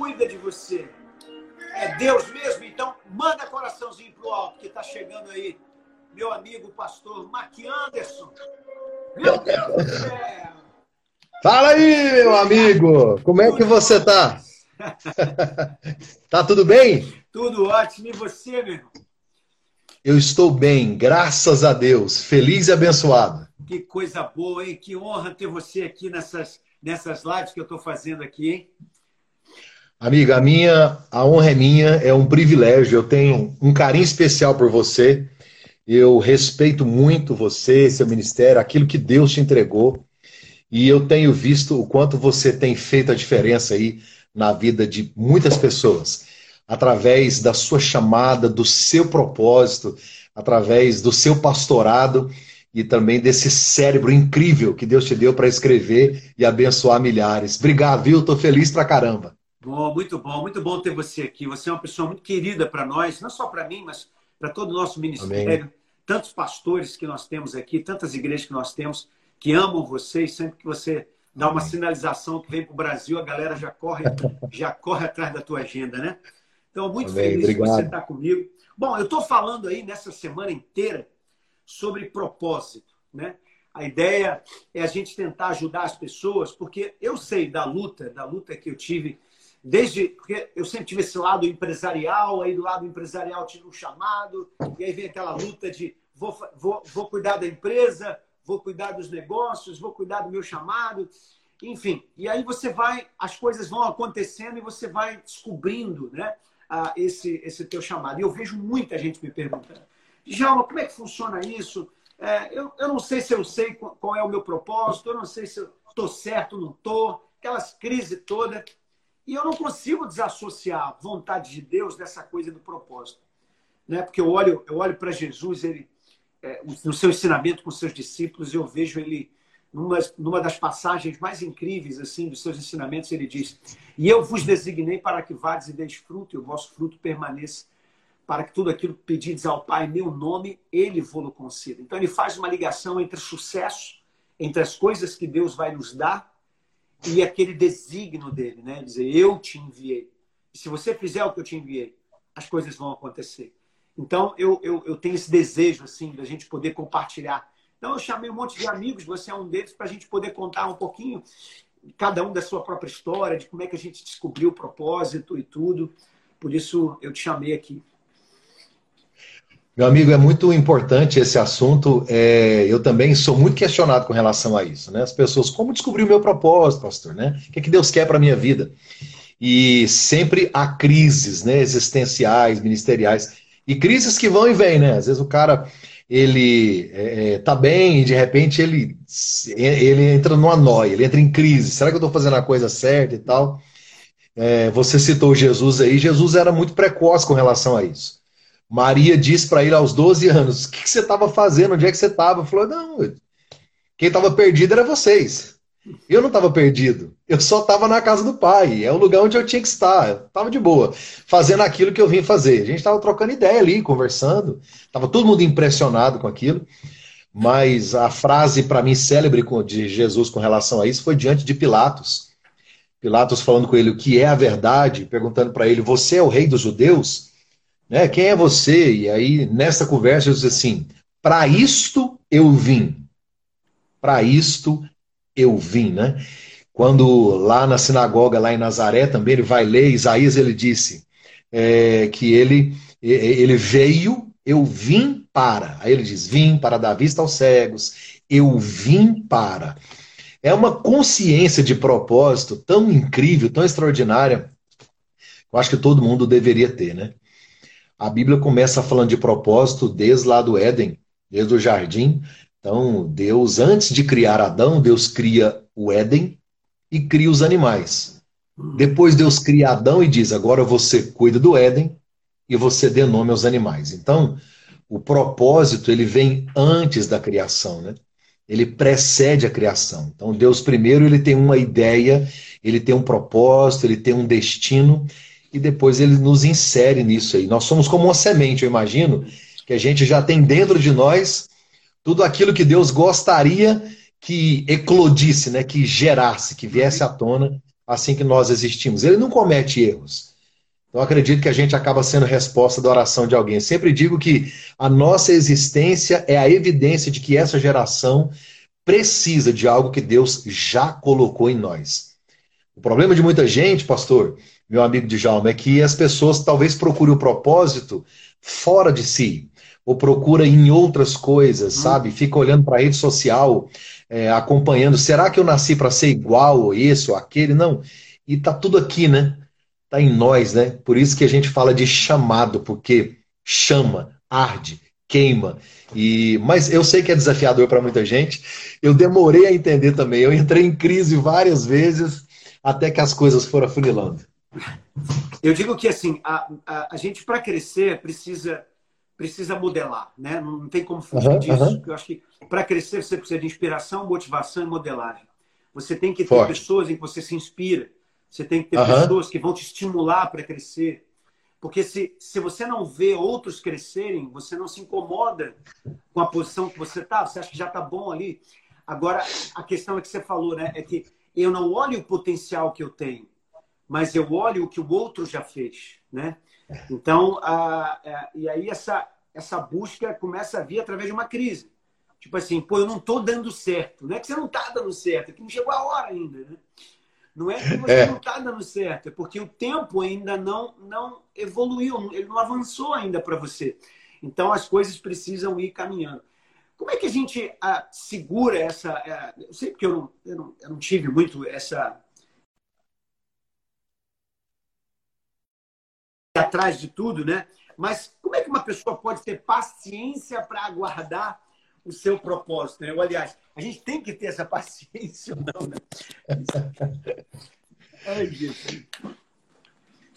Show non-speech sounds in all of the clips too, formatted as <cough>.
cuida de você. É Deus mesmo, então manda coraçãozinho pro alto, que está chegando aí meu amigo pastor Mac Anderson. Meu Deus do céu! Fala aí, meu amigo! Como é que você tá? <laughs> tá tudo bem? Tudo ótimo. E você, meu irmão? Eu estou bem, graças a Deus. Feliz e abençoado. Que coisa boa, hein? Que honra ter você aqui nessas, nessas lives que eu estou fazendo aqui, hein? Amiga, a minha, a honra é minha, é um privilégio. Eu tenho um carinho especial por você. Eu respeito muito você, seu ministério, aquilo que Deus te entregou. E eu tenho visto o quanto você tem feito a diferença aí na vida de muitas pessoas, através da sua chamada, do seu propósito, através do seu pastorado e também desse cérebro incrível que Deus te deu para escrever e abençoar milhares. Obrigado, viu? Estou feliz pra caramba. Bom, muito bom, muito bom ter você aqui. Você é uma pessoa muito querida para nós, não só para mim, mas para todo o nosso ministério. Amém. Tantos pastores que nós temos aqui, tantas igrejas que nós temos que amam você e sempre que você dá uma sinalização que vem para o Brasil, a galera já corre, <laughs> já corre atrás da tua agenda, né? Então, muito Amém. feliz Obrigado. que você está comigo. Bom, eu estou falando aí nessa semana inteira sobre propósito, né? A ideia é a gente tentar ajudar as pessoas, porque eu sei da luta, da luta que eu tive desde porque eu sempre tive esse lado empresarial, aí do lado empresarial tive um chamado, e aí vem aquela luta de vou, vou, vou cuidar da empresa, vou cuidar dos negócios, vou cuidar do meu chamado, enfim. E aí você vai, as coisas vão acontecendo e você vai descobrindo, né, esse esse teu chamado. E eu vejo muita gente me perguntando, Djalma, como é que funciona isso? É, eu, eu não sei se eu sei qual é o meu propósito, eu não sei se eu estou certo não estou, aquelas crises todas. E eu não consigo desassociar vontade de Deus dessa coisa do propósito. Né? Porque eu olho, eu olho para Jesus, ele, é, no seu ensinamento com seus discípulos, eu vejo ele, numa, numa das passagens mais incríveis assim dos seus ensinamentos, ele diz: E eu vos designei para que vades e deis fruto, e o vosso fruto permaneça, para que tudo aquilo que pedides ao Pai em meu nome, ele vou-lo conceda. Então ele faz uma ligação entre sucesso, entre as coisas que Deus vai nos dar e aquele desígnio dele, né? Dizer, eu te enviei. E se você fizer o que eu te enviei, as coisas vão acontecer. Então, eu, eu, eu tenho esse desejo, assim, da gente poder compartilhar. Então, eu chamei um monte de amigos, você é um deles, para a gente poder contar um pouquinho, cada um da sua própria história, de como é que a gente descobriu o propósito e tudo. Por isso, eu te chamei aqui. Meu amigo, é muito importante esse assunto. É, eu também sou muito questionado com relação a isso. Né? As pessoas, como descobrir o meu propósito, pastor? Né? O que, é que Deus quer para a minha vida? E sempre há crises né, existenciais, ministeriais. E crises que vão e vêm, né? Às vezes o cara ele é, é tá bem e de repente ele, ele entra numa noia, ele entra em crise. Será que eu estou fazendo a coisa certa e tal? É, você citou Jesus aí. Jesus era muito precoce com relação a isso. Maria disse para ele aos 12 anos: O que, que você estava fazendo? Onde é que você estava? Falou: Não, quem estava perdido era vocês. Eu não estava perdido. Eu só estava na casa do pai. É o lugar onde eu tinha que estar. Estava de boa, fazendo aquilo que eu vim fazer. A gente estava trocando ideia ali, conversando. Estava todo mundo impressionado com aquilo. Mas a frase para mim célebre de Jesus com relação a isso foi diante de Pilatos. Pilatos falando com ele o que é a verdade, perguntando para ele: Você é o rei dos judeus? Né? Quem é você? E aí, nessa conversa, eu disse assim: para isto eu vim. Para isto eu vim, né? Quando lá na sinagoga, lá em Nazaré, também ele vai ler, Isaías ele disse é, que ele, ele veio, eu vim para. Aí ele diz: vim para dar vista aos cegos, eu vim para. É uma consciência de propósito tão incrível, tão extraordinária. Eu acho que todo mundo deveria ter, né? A Bíblia começa falando de propósito desde lá do Éden, desde o jardim. Então, Deus, antes de criar Adão, Deus cria o Éden e cria os animais. Depois Deus cria Adão e diz: agora você cuida do Éden e você dê nome aos animais. Então, o propósito ele vem antes da criação, né? Ele precede a criação. Então, Deus primeiro ele tem uma ideia, ele tem um propósito, ele tem um destino e depois ele nos insere nisso aí. Nós somos como uma semente, eu imagino, que a gente já tem dentro de nós tudo aquilo que Deus gostaria que eclodisse, né, que gerasse, que viesse à tona assim que nós existimos. Ele não comete erros. Então acredito que a gente acaba sendo resposta da oração de alguém. Sempre digo que a nossa existência é a evidência de que essa geração precisa de algo que Deus já colocou em nós. O problema de muita gente, pastor, meu amigo Djalma, é que as pessoas talvez procurem o propósito fora de si, ou procura em outras coisas, hum. sabe? Fica olhando para a rede social, é, acompanhando. Será que eu nasci para ser igual ou esse ou aquele? Não. E tá tudo aqui, né? Tá em nós, né? Por isso que a gente fala de chamado, porque chama, arde, queima. E mas eu sei que é desafiador para muita gente. Eu demorei a entender também. Eu entrei em crise várias vezes até que as coisas foram afunilando. Eu digo que assim a, a, a gente para crescer precisa precisa modelar, né? Não tem como fugir uhum, disso. Uhum. Eu acho que para crescer você precisa de inspiração, motivação e modelagem. Você tem que ter Forte. pessoas em que você se inspira. Você tem que ter uhum. pessoas que vão te estimular para crescer. Porque se, se você não vê outros crescerem, você não se incomoda com a posição que você está, você acha que já está bom ali. Agora, a questão é que você falou, né? É que eu não olho o potencial que eu tenho, mas eu olho o que o outro já fez, né? Então, a, a, e aí essa, essa busca começa a vir através de uma crise. Tipo assim, pô, eu não estou dando certo. Não é que você não está dando certo, é que não chegou a hora ainda. Né? Não é que você é. não está dando certo, é porque o tempo ainda não, não evoluiu, ele não avançou ainda para você. Então as coisas precisam ir caminhando. Como é que a gente a, segura essa. A, eu sei porque eu não, eu não, eu não tive muito essa atrás de tudo, né? Mas como é que uma pessoa pode ter paciência para aguardar o seu propósito? Né? Ou, aliás, a gente tem que ter essa <laughs> paciência ou não, né?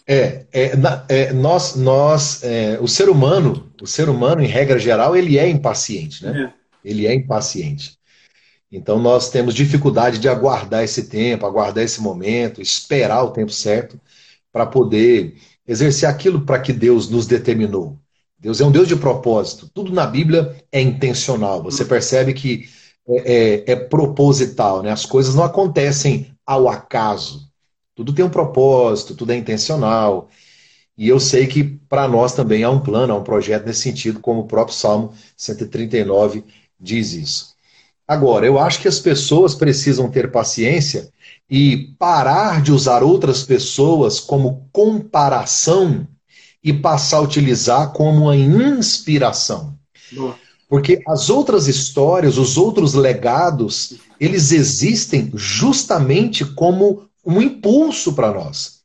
É, é, na, é, nós, nós é, o ser humano, o ser humano, em regra geral, ele é impaciente, né? É. Ele é impaciente. Então nós temos dificuldade de aguardar esse tempo, aguardar esse momento, esperar o tempo certo para poder exercer aquilo para que Deus nos determinou. Deus é um Deus de propósito. Tudo na Bíblia é intencional. Você percebe que é, é, é proposital, né? As coisas não acontecem ao acaso. Tudo tem um propósito, tudo é intencional. E eu sei que para nós também há um plano, há um projeto nesse sentido, como o próprio Salmo 139 diz isso. Agora, eu acho que as pessoas precisam ter paciência e parar de usar outras pessoas como comparação e passar a utilizar como uma inspiração. Porque as outras histórias, os outros legados, eles existem justamente como um impulso para nós.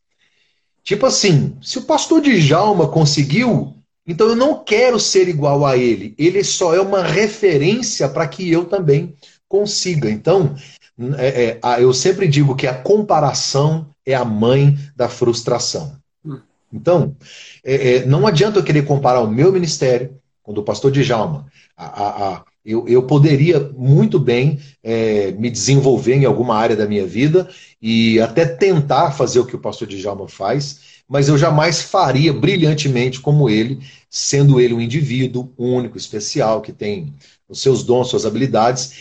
Tipo assim, se o pastor de Jalma conseguiu, então eu não quero ser igual a ele. Ele só é uma referência para que eu também consiga. Então, é, é, eu sempre digo que a comparação é a mãe da frustração. Hum. Então, é, é, não adianta eu querer comparar o meu ministério com o do pastor Djalma. A, a, a, eu, eu, poderia muito bem é, me desenvolver em alguma área da minha vida e até tentar fazer o que o pastor Djalma faz, mas eu jamais faria brilhantemente como ele, sendo ele um indivíduo único, especial, que tem os seus dons, suas habilidades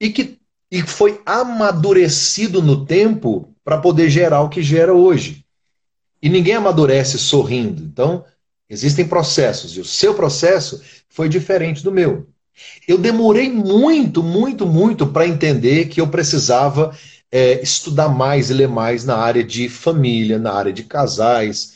e que e foi amadurecido no tempo para poder gerar o que gera hoje. E ninguém amadurece sorrindo. Então, existem processos, e o seu processo foi diferente do meu. Eu demorei muito, muito, muito para entender que eu precisava é, estudar mais e ler mais na área de família, na área de casais,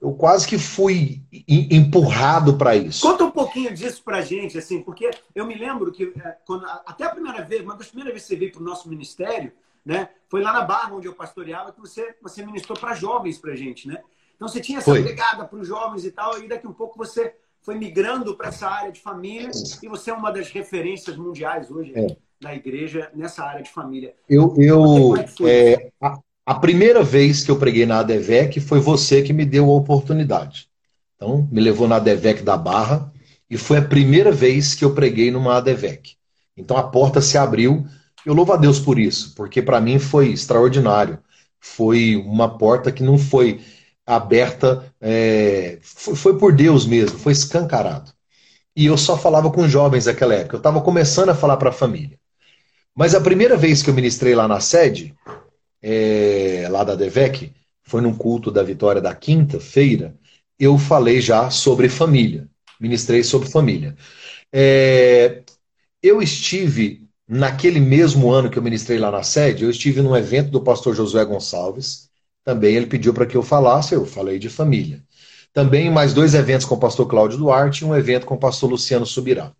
eu quase que fui empurrado para isso. Conta um pouquinho disso para gente, assim, porque eu me lembro que é, quando, até a primeira vez, uma das primeiras vezes que você veio para o nosso ministério, né, foi lá na Barra onde eu pastoreava que você você ministrou para jovens para gente, né? Então você tinha essa foi. pegada para os jovens e tal, e daqui um pouco você foi migrando para essa área de família e você é uma das referências mundiais hoje é. da igreja nessa área de família. Eu, eu é, a, A primeira vez que eu preguei na ADVEC foi você que me deu a oportunidade. Então, me levou na ADVEC da Barra e foi a primeira vez que eu preguei numa ADVEC. Então a porta se abriu. Eu louvo a Deus por isso, porque para mim foi extraordinário. Foi uma porta que não foi aberta, é, foi, foi por Deus mesmo, foi escancarado. E eu só falava com jovens naquela época. Eu estava começando a falar para a família. Mas a primeira vez que eu ministrei lá na sede, é, lá da DEVEC, foi num culto da Vitória da quinta-feira, eu falei já sobre família. Ministrei sobre família. É, eu estive, naquele mesmo ano que eu ministrei lá na sede, eu estive num evento do pastor Josué Gonçalves. Também ele pediu para que eu falasse, eu falei de família. Também mais dois eventos com o pastor Cláudio Duarte e um evento com o pastor Luciano Subirá.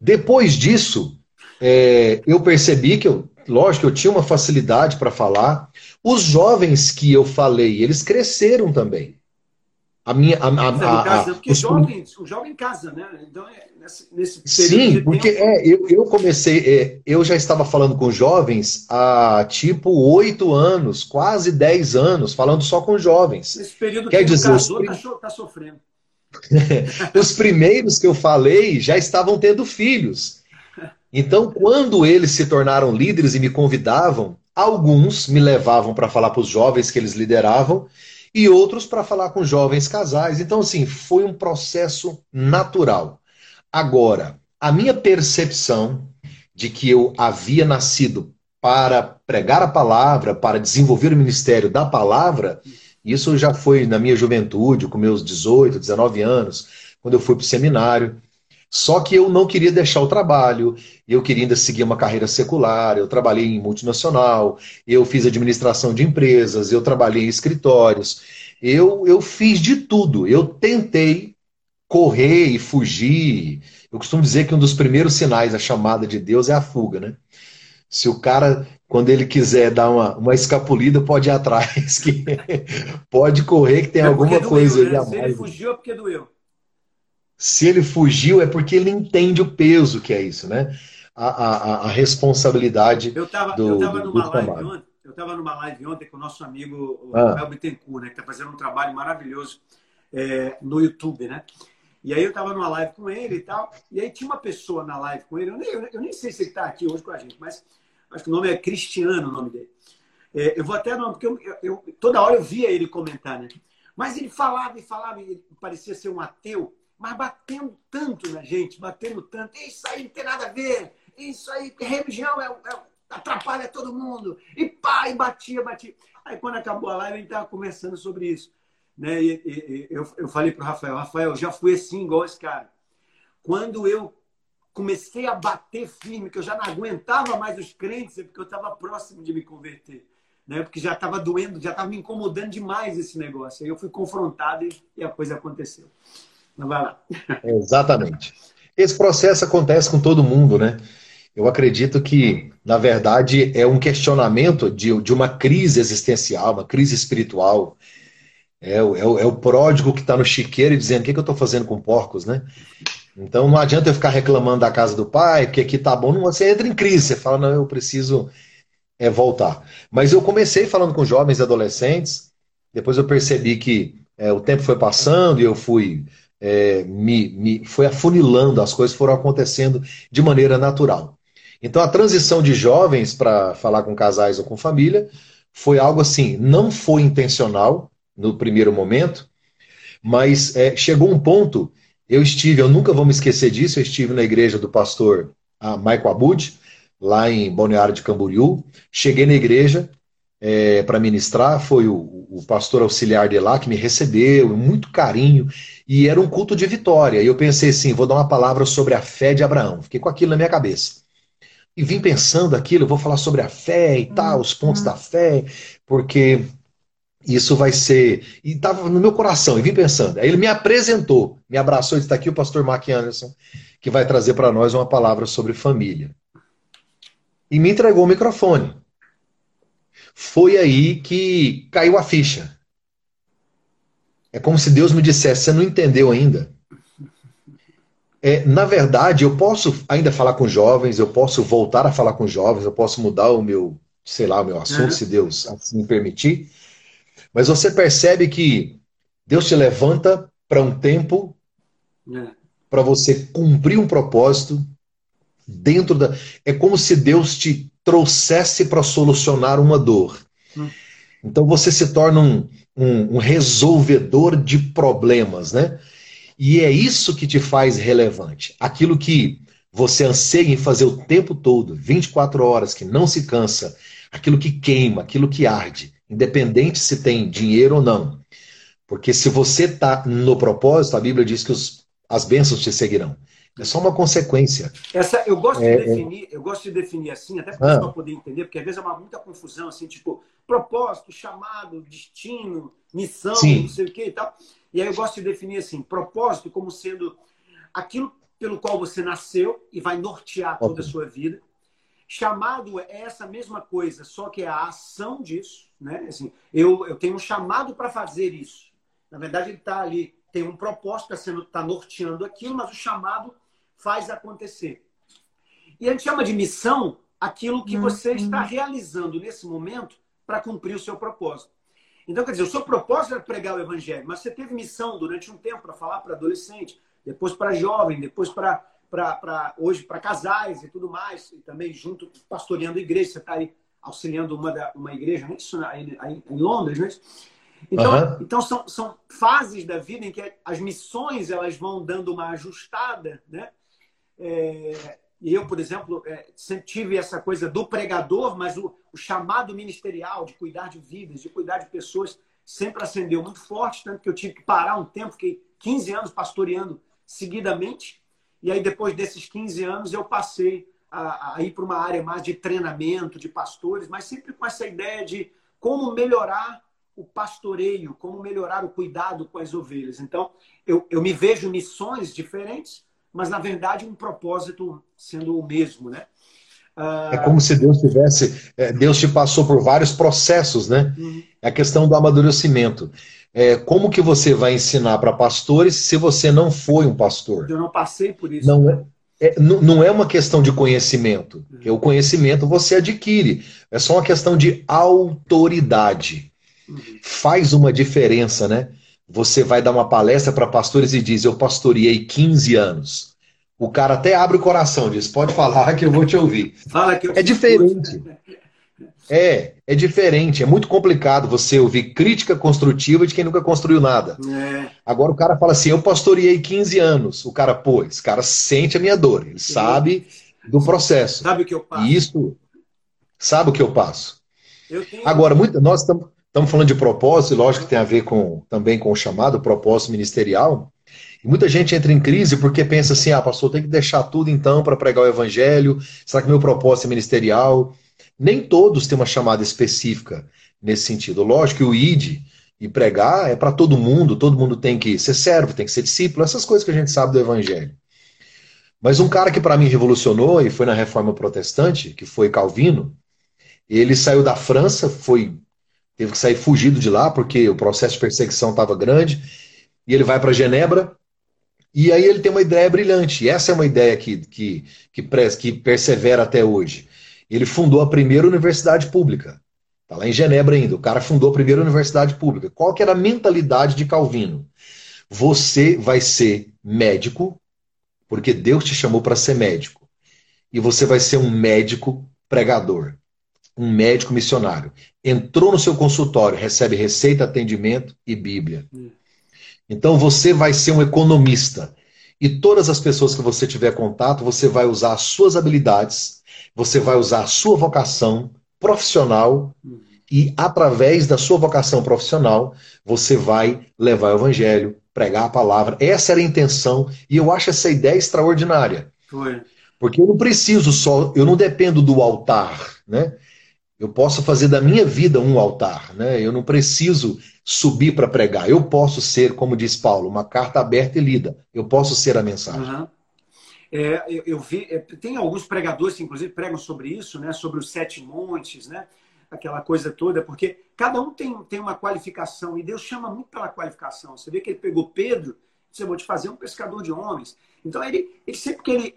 Depois disso, é, eu percebi que eu, lógico, eu tinha uma facilidade para falar. Os jovens que eu falei, eles cresceram também. A minha. A, a, a, casa, porque os... jovem, o jovem casa, né? Então, é, nesse, nesse Sim, porque tempo... é, eu, eu comecei, é, eu já estava falando com jovens há tipo oito anos, quase dez anos, falando só com jovens. Nesse período Quer que dizer, casou, tá, tá sofrendo. <laughs> os primeiros que eu falei já estavam tendo filhos. Então, quando eles se tornaram líderes e me convidavam, alguns me levavam para falar para os jovens que eles lideravam e outros para falar com jovens casais. Então, assim, foi um processo natural. Agora, a minha percepção de que eu havia nascido para pregar a palavra, para desenvolver o ministério da palavra, isso já foi na minha juventude, com meus 18, 19 anos, quando eu fui para o seminário. Só que eu não queria deixar o trabalho, eu queria ainda seguir uma carreira secular, eu trabalhei em multinacional, eu fiz administração de empresas, eu trabalhei em escritórios, eu, eu fiz de tudo, eu tentei correr e fugir. Eu costumo dizer que um dos primeiros sinais da chamada de Deus é a fuga, né? Se o cara, quando ele quiser dar uma, uma escapulida, pode ir atrás, <laughs> que pode correr, que tem é alguma doeu, coisa né? ali a mais. Se ele fugiu é porque doeu. Se ele fugiu é porque ele entende o peso que é isso, né? A, a, a responsabilidade eu tava, do, eu tava numa live ontem, Eu estava numa live ontem com o nosso amigo ah. Rafael Bittencourt, né? Que está fazendo um trabalho maravilhoso é, no YouTube, né? E aí eu estava numa live com ele e tal, e aí tinha uma pessoa na live com ele, eu nem, eu nem sei se ele está aqui hoje com a gente, mas acho que o nome é Cristiano, o nome dele. É, eu vou até não, porque eu, eu, toda hora eu via ele comentar, né? Mas ele falava e falava, e parecia ser um ateu, mas batendo tanto na gente, batendo tanto. Isso aí não tem nada a ver. Isso aí, religião é, é, atrapalha todo mundo. E pá, e batia, batia. Aí quando acabou a live, a gente estava conversando sobre isso. Né? E, e, e eu, eu falei para o Rafael, Rafael, já fui assim, igual esse cara. Quando eu comecei a bater firme, que eu já não aguentava mais os crentes, é porque eu estava próximo de me converter. Né? Porque já estava doendo, já estava me incomodando demais esse negócio. Aí eu fui confrontado e, e a coisa aconteceu. Vai lá. Exatamente. Esse processo acontece com todo mundo, né? Eu acredito que, na verdade, é um questionamento de, de uma crise existencial, uma crise espiritual. É, o, é é o pródigo que está no chiqueiro e dizendo: o que, que eu estou fazendo com porcos, né? Então não adianta eu ficar reclamando da casa do pai, porque aqui tá bom. Não, você entra em crise, você fala: não, eu preciso é, voltar. Mas eu comecei falando com jovens e adolescentes, depois eu percebi que é, o tempo foi passando e eu fui é, me, me foi afunilando, as coisas foram acontecendo de maneira natural. Então a transição de jovens para falar com casais ou com família foi algo assim, não foi intencional no primeiro momento, mas é, chegou um ponto, eu estive, eu nunca vou me esquecer disso, eu estive na igreja do pastor ah, Michael Abud, lá em Balneário de Camboriú, cheguei na igreja é, para ministrar, foi o, o pastor auxiliar de lá que me recebeu, muito carinho, e era um culto de vitória. E eu pensei assim: vou dar uma palavra sobre a fé de Abraão. Fiquei com aquilo na minha cabeça. E vim pensando aquilo, vou falar sobre a fé e tal, os pontos da fé, porque isso vai ser. E estava no meu coração, e vim pensando. Aí ele me apresentou, me abraçou e disse: está aqui o pastor Mark Anderson, que vai trazer para nós uma palavra sobre família. E me entregou o microfone. Foi aí que caiu a ficha. É como se Deus me dissesse: você não entendeu ainda. É, na verdade, eu posso ainda falar com jovens, eu posso voltar a falar com jovens, eu posso mudar o meu, sei lá, o meu assunto, se Deus assim permitir. Mas você percebe que Deus te levanta para um tempo é. para você cumprir um propósito dentro da. É como se Deus te trouxesse para solucionar uma dor. Hum. Então você se torna um, um, um, resolvedor de problemas, né? E é isso que te faz relevante. Aquilo que você anseia em fazer o tempo todo, 24 horas, que não se cansa, aquilo que queima, aquilo que arde, independente se tem dinheiro ou não. Porque se você está no propósito, a Bíblia diz que os, as bênçãos te seguirão. É só uma consequência. Essa, eu gosto é, de é. definir, eu gosto de definir assim, até para ah. poder entender, porque às vezes é uma muita confusão, assim, tipo, propósito, chamado, destino, missão, Sim. não sei o que e tal. E aí eu gosto de definir assim, propósito como sendo aquilo pelo qual você nasceu e vai nortear toda a sua vida. Chamado é essa mesma coisa, só que é a ação disso, né? Assim, eu, eu tenho um chamado para fazer isso. Na verdade, ele está ali, tem um propósito, está tá norteando aquilo, mas o chamado faz acontecer. E a gente chama de missão aquilo que você uhum. está realizando nesse momento para cumprir o seu propósito. Então, quer dizer, o seu propósito era pregar o evangelho, mas você teve missão durante um tempo para falar para adolescente, depois para jovem, depois para hoje para casais e tudo mais, e também junto pastoreando a igreja, você está aí auxiliando uma, da, uma igreja, não é isso? Aí, aí, em Londres, não é isso? Então, uhum. então são, são fases da vida em que as missões elas vão dando uma ajustada, né? É, eu, por exemplo, é, sempre tive essa coisa do pregador, mas o, o, chamado ministerial de cuidar de vidas, de cuidar de pessoas, sempre acendeu muito forte, tanto que eu tive que parar um tempo, fiquei 15 anos pastoreando seguidamente, e aí depois desses 15 anos eu passei a, a ir para uma área mais de treinamento de pastores, mas sempre com essa ideia de como melhorar o pastoreio, como melhorar o cuidado com as ovelhas. Então, eu, eu me vejo missões diferentes, mas na verdade um propósito sendo o mesmo, né? Uh... É como se Deus tivesse, é, Deus te passou por vários processos, né? Uhum. É a questão do amadurecimento. É, como que você vai ensinar para pastores se você não foi um pastor? Eu não passei por isso. Não é, é não, não é uma questão de conhecimento. Uhum. O conhecimento você adquire. É só uma questão de autoridade. Uhum. Faz uma diferença, né? Você vai dar uma palestra para pastores e diz: Eu pastoreei 15 anos. O cara até abre o coração, diz: Pode falar que eu vou te ouvir. Fala que eu é diferente. É, é diferente. É muito complicado você ouvir crítica construtiva de quem nunca construiu nada. É. Agora o cara fala assim: Eu pastoreei 15 anos. O cara, pô, esse cara sente a minha dor, ele sabe do processo. Sabe o que eu passo? E isso, sabe o que eu passo? Eu tenho... Agora, muito, nós estamos Estamos falando de propósito, e lógico que tem a ver com, também com o chamado propósito ministerial. E muita gente entra em crise porque pensa assim: ah, pastor, tem que deixar tudo então para pregar o evangelho. Será que meu propósito é ministerial? Nem todos têm uma chamada específica nesse sentido. Lógico que o ID e pregar é para todo mundo, todo mundo tem que ser servo, tem que ser discípulo, essas coisas que a gente sabe do evangelho. Mas um cara que para mim revolucionou e foi na reforma protestante, que foi Calvino, ele saiu da França, foi teve que sair fugido de lá porque o processo de perseguição estava grande. E ele vai para Genebra. E aí ele tem uma ideia brilhante. E essa é uma ideia que, que, que, que persevera até hoje. Ele fundou a primeira universidade pública. Está lá em Genebra ainda. O cara fundou a primeira universidade pública. Qual que era a mentalidade de Calvino? Você vai ser médico, porque Deus te chamou para ser médico. E você vai ser um médico pregador um médico missionário. Entrou no seu consultório, recebe receita, atendimento e Bíblia. Então você vai ser um economista. E todas as pessoas que você tiver contato, você vai usar as suas habilidades, você vai usar a sua vocação profissional e através da sua vocação profissional, você vai levar o evangelho, pregar a palavra. Essa era a intenção e eu acho essa ideia extraordinária. Foi. Porque eu não preciso só, eu não dependo do altar, né? Eu posso fazer da minha vida um altar, né? Eu não preciso subir para pregar. Eu posso ser, como diz Paulo, uma carta aberta e lida. Eu posso ser a mensagem. Uhum. É, eu, eu, vi, é, tem alguns pregadores que inclusive pregam sobre isso, né? Sobre os sete montes, né? Aquela coisa toda, porque cada um tem, tem uma qualificação e Deus chama muito pela qualificação. Você vê que ele pegou Pedro, disse: Eu vou te fazer um pescador de homens. Então ele, ele sempre que ele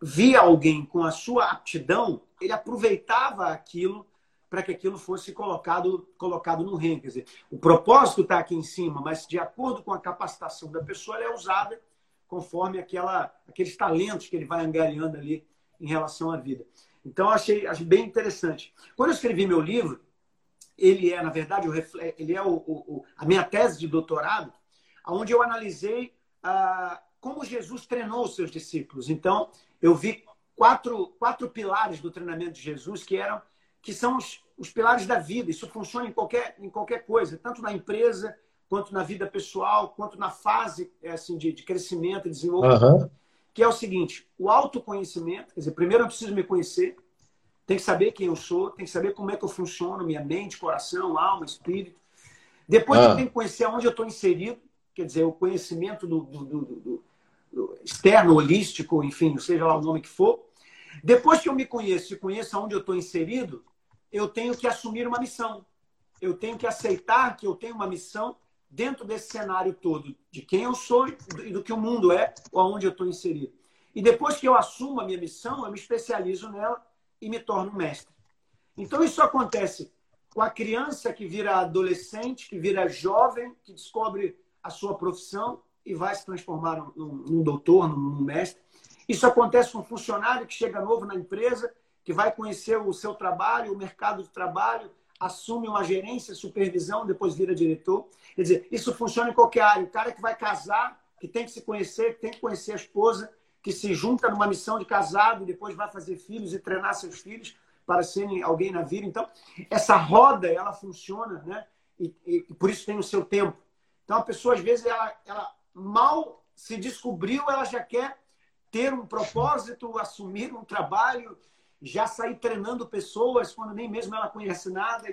via alguém com a sua aptidão, ele aproveitava aquilo para que aquilo fosse colocado, colocado no REM. Quer dizer, o propósito está aqui em cima, mas de acordo com a capacitação da pessoa, ela é usada conforme aquela, aqueles talentos que ele vai angariando ali em relação à vida. Então, achei, achei bem interessante. Quando eu escrevi meu livro, ele é, na verdade, ele é o, o, a minha tese de doutorado, onde eu analisei ah, como Jesus treinou os seus discípulos. Então, eu vi quatro, quatro pilares do treinamento de Jesus que eram que são os, os pilares da vida. Isso funciona em qualquer, em qualquer coisa, tanto na empresa, quanto na vida pessoal, quanto na fase é, assim, de, de crescimento e desenvolvimento. Uhum. Que é o seguinte: o autoconhecimento. Quer dizer, primeiro eu preciso me conhecer, tem que saber quem eu sou, tem que saber como é que eu funciono, minha mente, coração, alma, espírito. Depois ah. eu tenho que conhecer onde eu estou inserido, quer dizer, o conhecimento do, do, do, do, externo, holístico, enfim, seja lá o nome que for. Depois que eu me conheço e conheço onde eu estou inserido, eu tenho que assumir uma missão. Eu tenho que aceitar que eu tenho uma missão dentro desse cenário todo, de quem eu sou e do que o mundo é, ou aonde eu estou inserido. E depois que eu assumo a minha missão, eu me especializo nela e me torno mestre. Então isso acontece com a criança que vira adolescente, que vira jovem, que descobre a sua profissão e vai se transformar num, num doutor, num, num mestre. Isso acontece com um funcionário que chega novo na empresa que vai conhecer o seu trabalho, o mercado de trabalho, assume uma gerência, supervisão, depois vira diretor. Quer dizer, isso funciona em qualquer área. O cara que vai casar, que tem que se conhecer, que tem que conhecer a esposa, que se junta numa missão de casado, depois vai fazer filhos e treinar seus filhos para serem alguém na vida. Então, essa roda, ela funciona, né? E, e, e por isso tem o seu tempo. Então, a pessoa, às vezes, ela, ela mal se descobriu, ela já quer ter um propósito, assumir um trabalho, já sair treinando pessoas quando nem mesmo ela conhece nada.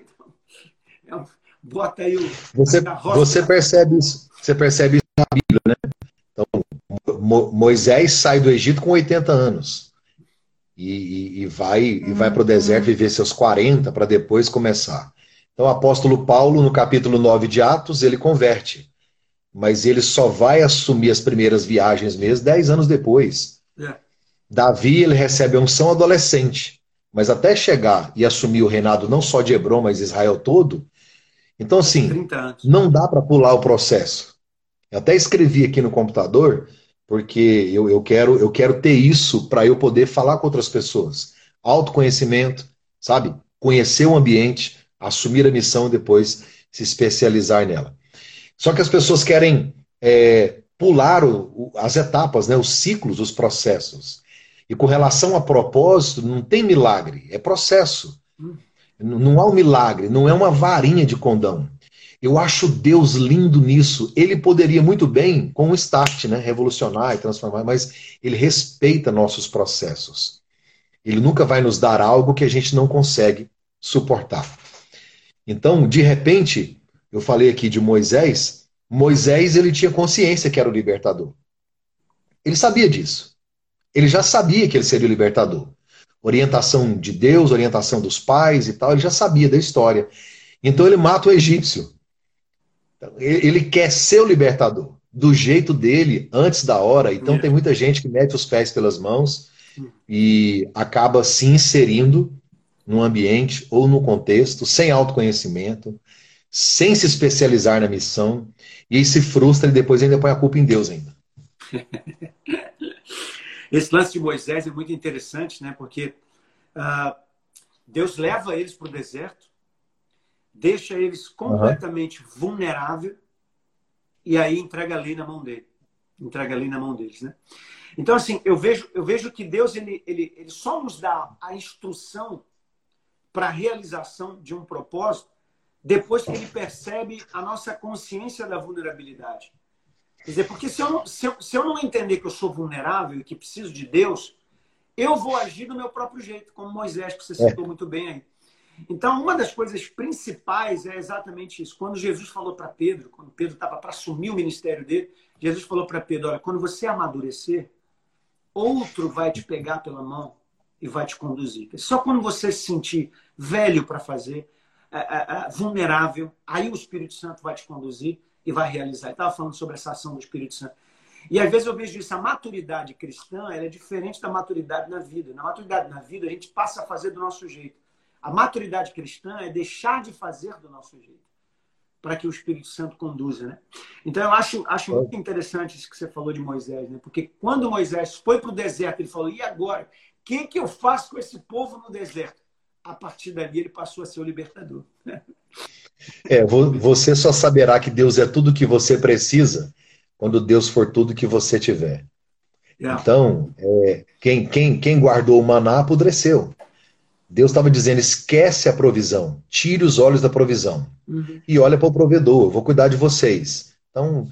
Então, é bota aí o. Você, você percebe isso, você percebe isso na Bíblia, né? Então, Mo, Moisés sai do Egito com 80 anos. E, e, e vai, e vai para o deserto viver seus 40 para depois começar. Então, o apóstolo Paulo, no capítulo 9 de Atos, ele converte. Mas ele só vai assumir as primeiras viagens mesmo 10 anos depois. É. Davi ele recebe a unção adolescente, mas até chegar e assumir o reinado não só de Hebron, mas Israel todo. Então, assim, não dá para pular o processo. Eu até escrevi aqui no computador, porque eu, eu, quero, eu quero ter isso para eu poder falar com outras pessoas. Autoconhecimento, sabe? Conhecer o ambiente, assumir a missão e depois se especializar nela. Só que as pessoas querem é, pular o, o, as etapas, né, os ciclos, os processos. E com relação a propósito, não tem milagre, é processo. Não há um milagre, não é uma varinha de condão. Eu acho Deus lindo nisso. Ele poderia muito bem, com um start, né, revolucionar e transformar, mas ele respeita nossos processos. Ele nunca vai nos dar algo que a gente não consegue suportar. Então, de repente, eu falei aqui de Moisés. Moisés ele tinha consciência que era o libertador. Ele sabia disso. Ele já sabia que ele seria o libertador. Orientação de Deus, orientação dos pais e tal, ele já sabia da história. Então ele mata o egípcio. Então, ele quer ser o libertador, do jeito dele, antes da hora. Então tem muita gente que mete os pés pelas mãos e acaba se inserindo no ambiente ou no contexto, sem autoconhecimento, sem se especializar na missão, e aí se frustra e depois ainda põe a culpa em Deus ainda. <laughs> Esse lance de Moisés é muito interessante, né? Porque uh, Deus leva eles para o deserto, deixa eles completamente uhum. vulnerável e aí entrega a lei na mão dele, entrega a lei na mão deles, né? Então assim, eu vejo eu vejo que Deus ele ele, ele só nos dá a instrução para a realização de um propósito depois que ele percebe a nossa consciência da vulnerabilidade. Quer dizer, porque se eu, não, se, eu, se eu não entender que eu sou vulnerável e que preciso de Deus, eu vou agir do meu próprio jeito, como Moisés, que você citou é. muito bem aí. Então, uma das coisas principais é exatamente isso. Quando Jesus falou para Pedro, quando Pedro estava para assumir o ministério dele, Jesus falou para Pedro: Olha, quando você amadurecer, outro vai te pegar pela mão e vai te conduzir. Só quando você se sentir velho para fazer, é, é, é, vulnerável, aí o Espírito Santo vai te conduzir e vai realizar. Estava falando sobre essa ação do Espírito Santo. E às vezes eu vejo isso, a maturidade cristã é diferente da maturidade na vida. Na maturidade na vida, a gente passa a fazer do nosso jeito. A maturidade cristã é deixar de fazer do nosso jeito para que o Espírito Santo conduza, né? Então eu acho, acho muito interessante isso que você falou de Moisés, né? Porque quando Moisés foi para o deserto, ele falou: e agora? O que, que eu faço com esse povo no deserto? A partir dali ele passou a ser o libertador. É, você só saberá que Deus é tudo que você precisa quando Deus for tudo que você tiver. Yeah. Então, é, quem, quem, quem guardou o maná apodreceu. Deus estava dizendo: esquece a provisão, tire os olhos da provisão uhum. e olha para o provedor, eu vou cuidar de vocês. Então,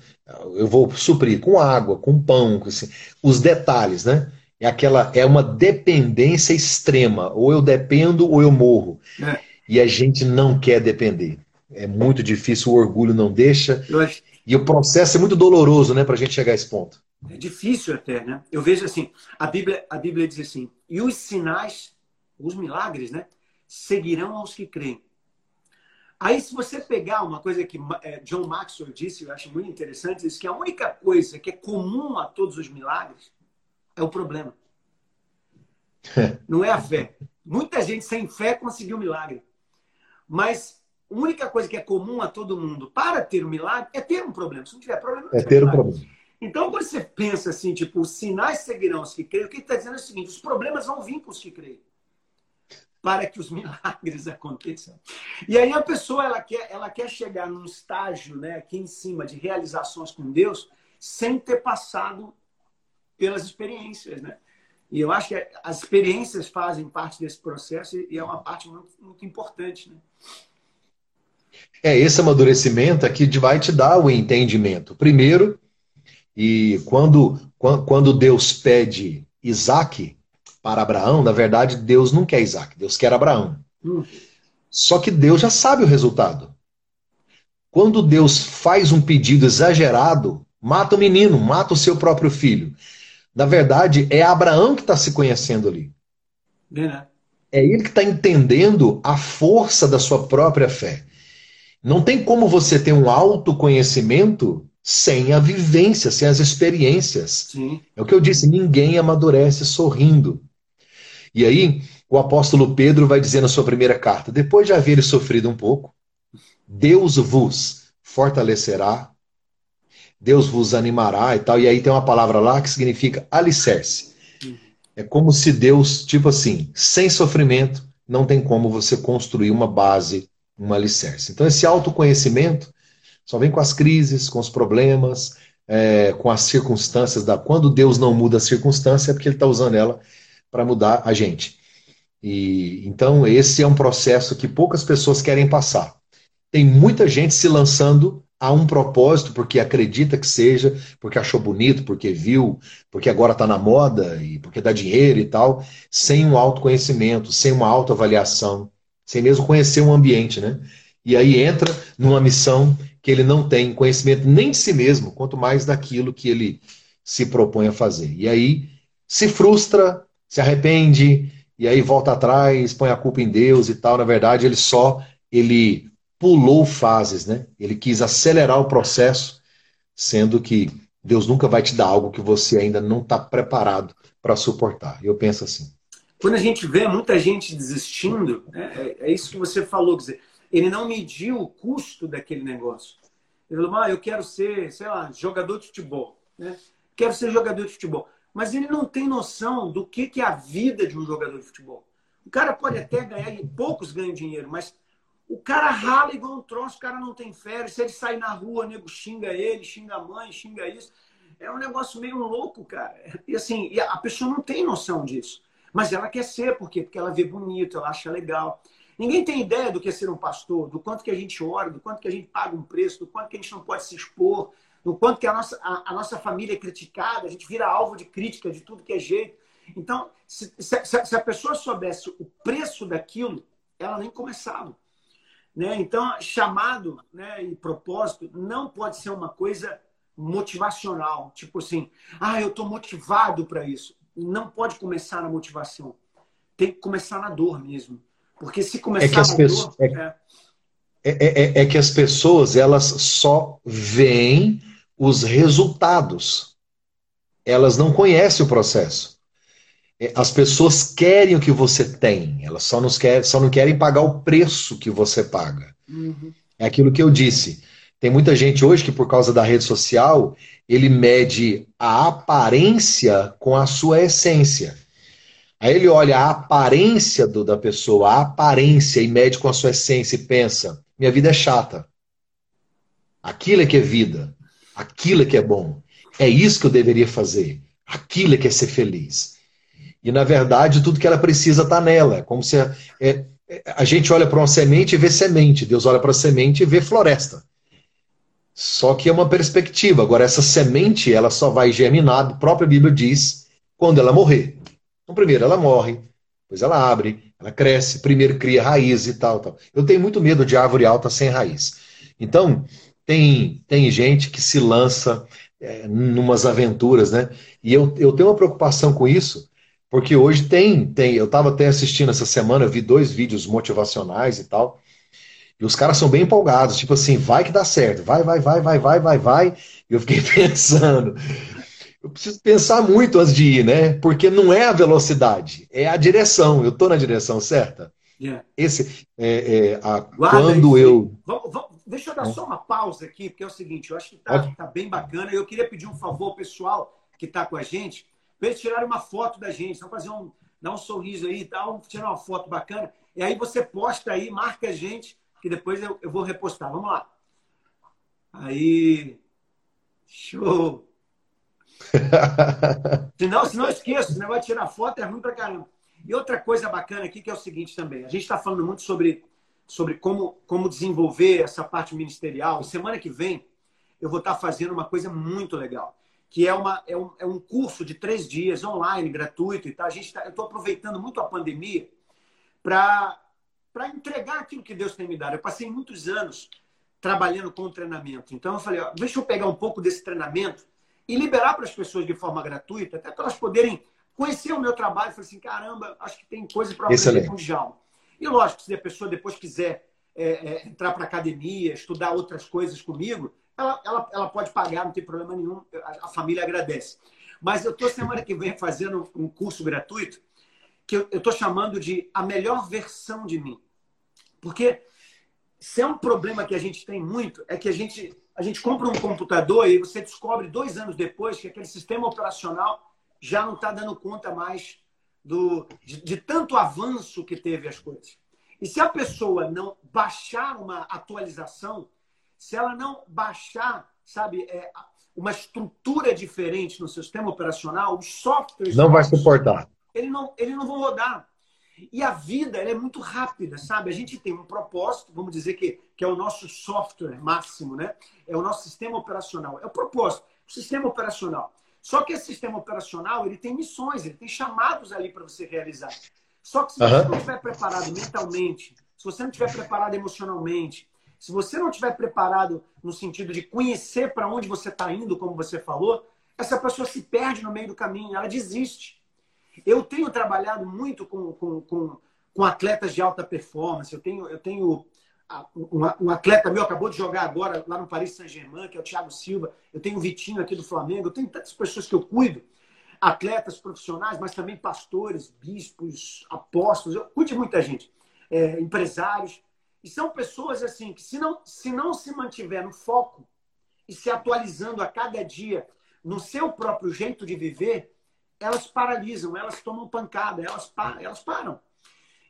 eu vou suprir com água, com pão, com assim, os detalhes, né? É aquela é uma dependência extrema, ou eu dependo ou eu morro. É. E a gente não quer depender. É muito difícil, o orgulho não deixa. Acho... E o processo é muito doloroso, né, para a gente chegar a esse ponto. É difícil até, né? Eu vejo assim, a Bíblia, a Bíblia diz assim: e os sinais os milagres, né? Seguirão aos que creem. Aí, se você pegar uma coisa que é, John Maxwell disse, eu acho muito interessante, diz que a única coisa que é comum a todos os milagres é o problema. Não é a fé. Muita gente sem fé conseguiu milagre. Mas a única coisa que é comum a todo mundo para ter um milagre é ter um problema. Se não tiver problema, não é ter um problema. Então, quando você pensa assim, tipo, os sinais seguirão os que creem, o que está dizendo é o seguinte: os problemas vão vir com os que creem para que os <laughs> milagres aconteçam. E aí a pessoa ela quer, ela quer chegar num estágio, né, aqui em cima de realizações com Deus, sem ter passado pelas experiências, né? E eu acho que as experiências fazem parte desse processo e é uma parte muito, muito importante, né? É, esse amadurecimento aqui vai te dar o entendimento. Primeiro, e quando, quando Deus pede Isaac, para Abraão, na verdade, Deus não quer Isaac, Deus quer Abraão. Hum. Só que Deus já sabe o resultado. Quando Deus faz um pedido exagerado, mata o menino, mata o seu próprio filho. Na verdade, é Abraão que está se conhecendo ali. É, é ele que está entendendo a força da sua própria fé. Não tem como você ter um autoconhecimento sem a vivência, sem as experiências. Sim. É o que eu disse: ninguém amadurece sorrindo. E aí, o apóstolo Pedro vai dizer na sua primeira carta: depois de haver sofrido um pouco, Deus vos fortalecerá, Deus vos animará e tal. E aí tem uma palavra lá que significa alicerce. É como se Deus, tipo assim, sem sofrimento, não tem como você construir uma base, um alicerce. Então, esse autoconhecimento só vem com as crises, com os problemas, é, com as circunstâncias. Da... Quando Deus não muda a circunstância, é porque Ele está usando ela para mudar a gente. E então esse é um processo que poucas pessoas querem passar. Tem muita gente se lançando a um propósito porque acredita que seja, porque achou bonito, porque viu, porque agora está na moda e porque dá dinheiro e tal, sem um autoconhecimento, sem uma autoavaliação, sem mesmo conhecer o um ambiente, né? E aí entra numa missão que ele não tem conhecimento nem de si mesmo, quanto mais daquilo que ele se propõe a fazer. E aí se frustra, se arrepende e aí volta atrás, põe a culpa em Deus e tal. Na verdade, ele só ele pulou fases, né? Ele quis acelerar o processo, sendo que Deus nunca vai te dar algo que você ainda não está preparado para suportar. Eu penso assim. Quando a gente vê muita gente desistindo, é, é, é isso que você falou, quer dizer, ele não mediu o custo daquele negócio. Ele falou, ah, eu quero ser, sei lá, jogador de futebol, né? Quero ser jogador de futebol mas ele não tem noção do que, que é a vida de um jogador de futebol. O cara pode até ganhar, e poucos ganham dinheiro, mas o cara rala igual um troço, o cara não tem férias. Se ele sair na rua, o nego xinga ele, xinga a mãe, xinga isso. É um negócio meio louco, cara. E assim, a pessoa não tem noção disso. Mas ela quer ser, por quê? Porque ela vê bonito, ela acha legal. Ninguém tem ideia do que é ser um pastor, do quanto que a gente ora, do quanto que a gente paga um preço, do quanto que a gente não pode se expor, no quanto que a nossa, a, a, nossa família é criticada, a gente vira alvo de crítica de tudo que é jeito. Então, se, se, se a pessoa soubesse o preço daquilo, ela nem começava. Né? Então, chamado né, e propósito não pode ser uma coisa motivacional, tipo assim, ah, eu estou motivado para isso. Não pode começar na motivação. Tem que começar na dor mesmo. Porque se começar é que as na pessoas, dor. É, é, é, é, é que as pessoas elas só veem os resultados. Elas não conhecem o processo. É, as pessoas querem o que você tem, elas só, nos quer, só não querem pagar o preço que você paga. Uhum. É aquilo que eu disse. Tem muita gente hoje que, por causa da rede social, ele mede a aparência com a sua essência. Aí ele olha a aparência do, da pessoa, a aparência, e mede com a sua essência e pensa: minha vida é chata. Aquilo é que é vida. Aquilo é que é bom. É isso que eu deveria fazer. Aquilo é que é ser feliz. E, na verdade, tudo que ela precisa está nela. É como se a, é, a gente olha para uma semente e vê semente. Deus olha para a semente e vê floresta. Só que é uma perspectiva. Agora, essa semente, ela só vai germinar, a própria Bíblia diz, quando ela morrer. Então, primeiro ela morre, depois ela abre, ela cresce, primeiro cria raiz e tal, tal. Eu tenho muito medo de árvore alta sem raiz. Então, tem, tem gente que se lança é, numas aventuras, né? E eu, eu tenho uma preocupação com isso, porque hoje tem, tem. Eu estava até assistindo essa semana, eu vi dois vídeos motivacionais e tal. E os caras são bem empolgados, tipo assim, vai que dá certo, vai, vai, vai, vai, vai, vai, vai. E eu fiquei <laughs> pensando, eu preciso pensar muito antes de ir, né? Porque não é a velocidade, é a direção. Eu estou na direção certa. Yeah. Esse é, é a, quando eu. Vamos, vamos, deixa eu dar só uma pausa aqui, porque é o seguinte, eu acho que está tá bem bacana. Eu queria pedir um favor pessoal que está com a gente, para eles tirarem uma foto da gente, então fazer um, dar um sorriso aí e tal, tirar uma foto bacana. E aí você posta aí, marca a gente, que depois eu, eu vou repostar. Vamos lá. Aí. Show! <laughs> senão, senão eu esqueço, esse negócio de tirar foto é ruim pra caramba. E outra coisa bacana aqui que é o seguinte também. A gente está falando muito sobre, sobre como, como desenvolver essa parte ministerial. Semana que vem eu vou estar tá fazendo uma coisa muito legal, que é, uma, é, um, é um curso de três dias online, gratuito e tal. A gente tá, eu estou aproveitando muito a pandemia para entregar aquilo que Deus tem me dado. Eu passei muitos anos trabalhando com treinamento. Então eu falei, ó, deixa eu pegar um pouco desse treinamento e liberar para as pessoas de forma gratuita, até para elas poderem conhecer o meu trabalho. Falei assim, caramba, acho que tem coisa para aprender com o Djalma. E lógico, se a pessoa depois quiser é, é, entrar para academia, estudar outras coisas comigo, ela, ela, ela pode pagar, não tem problema nenhum, a, a família agradece. Mas eu estou semana que vem fazendo um curso gratuito que eu estou chamando de a melhor versão de mim. Porque se é um problema que a gente tem muito, é que a gente a gente compra um computador e você descobre dois anos depois que aquele sistema operacional já não está dando conta mais do, de, de, tanto avanço que teve as coisas. E se a pessoa não baixar uma atualização, se ela não baixar, sabe, é, uma estrutura diferente no seu sistema operacional, os softwares. Não vai suportar. Ele não, ele não vão rodar. E a vida é muito rápida, sabe? A gente tem um propósito, vamos dizer que, que é o nosso software máximo, né? É o nosso sistema operacional. É o propósito, o sistema operacional. Só que esse sistema operacional, ele tem missões, ele tem chamados ali para você realizar. Só que se você não estiver preparado mentalmente, se você não estiver preparado emocionalmente, se você não estiver preparado no sentido de conhecer para onde você está indo, como você falou, essa pessoa se perde no meio do caminho, ela desiste. Eu tenho trabalhado muito com, com, com, com atletas de alta performance. Eu tenho, eu tenho um, um, atleta meu acabou de jogar agora lá no Paris Saint-Germain, que é o Thiago Silva. Eu tenho o Vitinho aqui do Flamengo. Eu tenho tantas pessoas que eu cuido, atletas profissionais, mas também pastores, bispos, apóstolos. Eu cuido de muita gente, é, empresários. E são pessoas assim que se não, se não se mantiver no foco e se atualizando a cada dia no seu próprio jeito de viver, elas paralisam, elas tomam pancada, elas, elas param.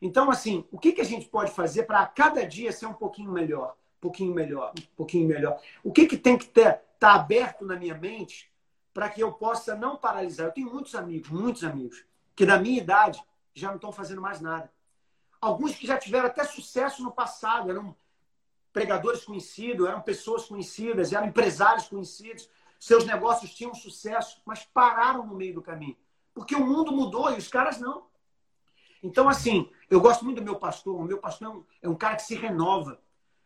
Então, assim, o que, que a gente pode fazer para cada dia ser um pouquinho melhor? Um pouquinho melhor, um pouquinho melhor. O que, que tem que estar tá aberto na minha mente para que eu possa não paralisar? Eu tenho muitos amigos, muitos amigos, que da minha idade já não estão fazendo mais nada. Alguns que já tiveram até sucesso no passado, eram pregadores conhecidos, eram pessoas conhecidas, eram empresários conhecidos, seus negócios tinham sucesso, mas pararam no meio do caminho. Porque o mundo mudou e os caras não. Então, assim, eu gosto muito do meu pastor. O meu pastor é um, é cara que se renova.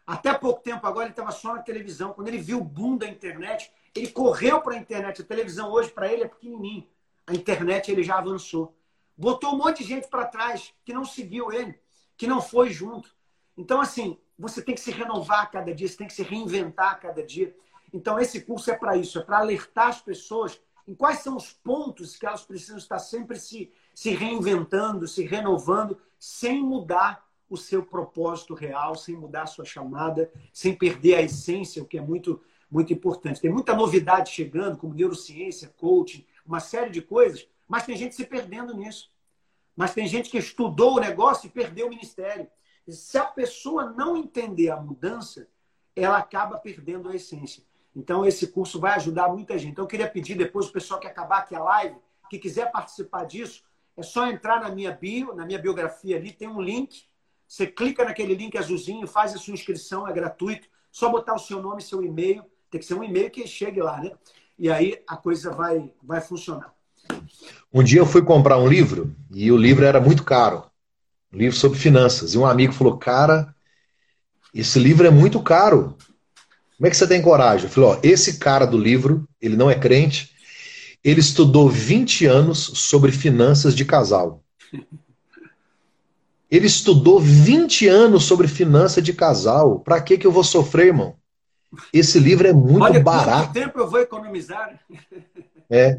Até pouco tempo agora ele estava só na televisão. Quando ele viu o boom da internet, ele correu para a internet. A televisão hoje para ele é pequenininho. A internet ele já avançou. Botou um monte de gente para trás que não seguiu ele, que não foi junto. Então, assim, você tem que se renovar a cada dia, você tem que se reinventar a cada dia. Então, esse curso é para isso, é para alertar as pessoas em quais são os pontos que elas precisam estar sempre se, se reinventando, se renovando, sem mudar o seu propósito real, sem mudar a sua chamada, sem perder a essência, o que é muito, muito importante. Tem muita novidade chegando, como neurociência, coaching, uma série de coisas, mas tem gente se perdendo nisso. Mas tem gente que estudou o negócio e perdeu o ministério. E se a pessoa não entender a mudança, ela acaba perdendo a essência. Então, esse curso vai ajudar muita gente. Então, eu queria pedir depois o pessoal que acabar aqui a live, que quiser participar disso, é só entrar na minha bio, na minha biografia ali, tem um link você clica naquele link azulzinho, faz a sua inscrição, é gratuito. Só botar o seu nome e seu e-mail. Tem que ser um e-mail que chegue lá, né? E aí a coisa vai, vai funcionar. Um dia eu fui comprar um livro e o livro era muito caro. Um livro sobre finanças. E um amigo falou: Cara, esse livro é muito caro. Como é que você tem coragem? Eu falei: Ó, esse cara do livro, ele não é crente, ele estudou 20 anos sobre finanças de casal. Ele estudou 20 anos sobre finança de casal. Para que, que eu vou sofrer, irmão? Esse livro é muito Olha, barato. Quanto tempo eu vou economizar? <laughs> É.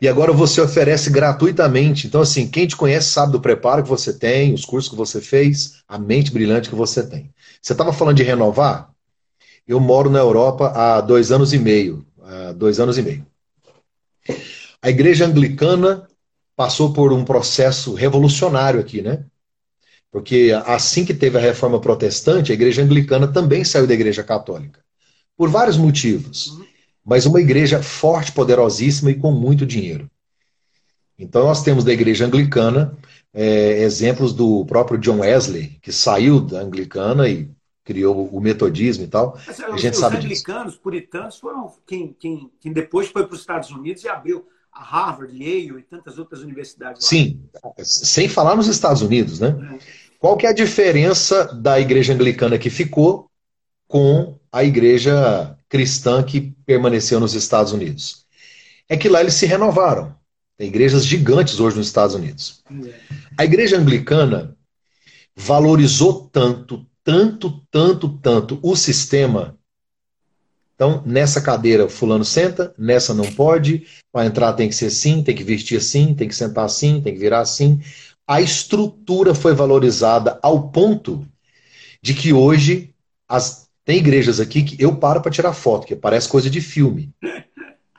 E agora você oferece gratuitamente. Então, assim, quem te conhece sabe do preparo que você tem, os cursos que você fez, a mente brilhante que você tem. Você estava falando de renovar? Eu moro na Europa há dois anos e meio. Dois anos e meio. A igreja anglicana passou por um processo revolucionário aqui, né? Porque assim que teve a reforma protestante, a igreja anglicana também saiu da igreja católica. Por vários motivos. Mas uma igreja forte, poderosíssima e com muito dinheiro. Então nós temos da igreja anglicana é, exemplos do próprio John Wesley, que saiu da anglicana e criou o metodismo e tal. Mas, a gente os sabe anglicanos, disso. puritanos, foram quem, quem, quem depois foi para os Estados Unidos e abriu a Harvard, Yale e tantas outras universidades. Lá. Sim, sem falar nos Estados Unidos, né? É. Qual que é a diferença da igreja anglicana que ficou com a igreja cristã que permaneceu nos Estados Unidos? É que lá eles se renovaram. Tem igrejas gigantes hoje nos Estados Unidos. A igreja anglicana valorizou tanto, tanto, tanto, tanto o sistema então, nessa cadeira, fulano senta, nessa não pode, para entrar tem que ser assim, tem que vestir assim, tem que sentar assim, tem que virar assim. A estrutura foi valorizada ao ponto de que hoje as, tem igrejas aqui que eu paro para tirar foto, que parece coisa de filme.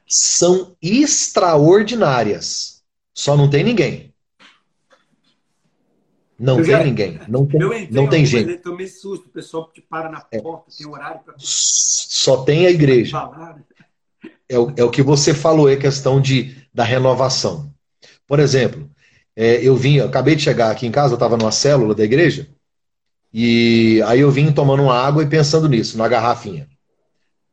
São extraordinárias. Só não tem ninguém. Não eu tem já, ninguém. Não tem, não tem gente. Eu tomei susto. O pessoal que para na é. porta, tem horário para. Só tem a igreja. É o, é o que você falou, é questão de, da renovação. Por exemplo, é, eu vim, eu acabei de chegar aqui em casa, eu estava numa célula da igreja, e aí eu vim tomando uma água e pensando nisso, na garrafinha.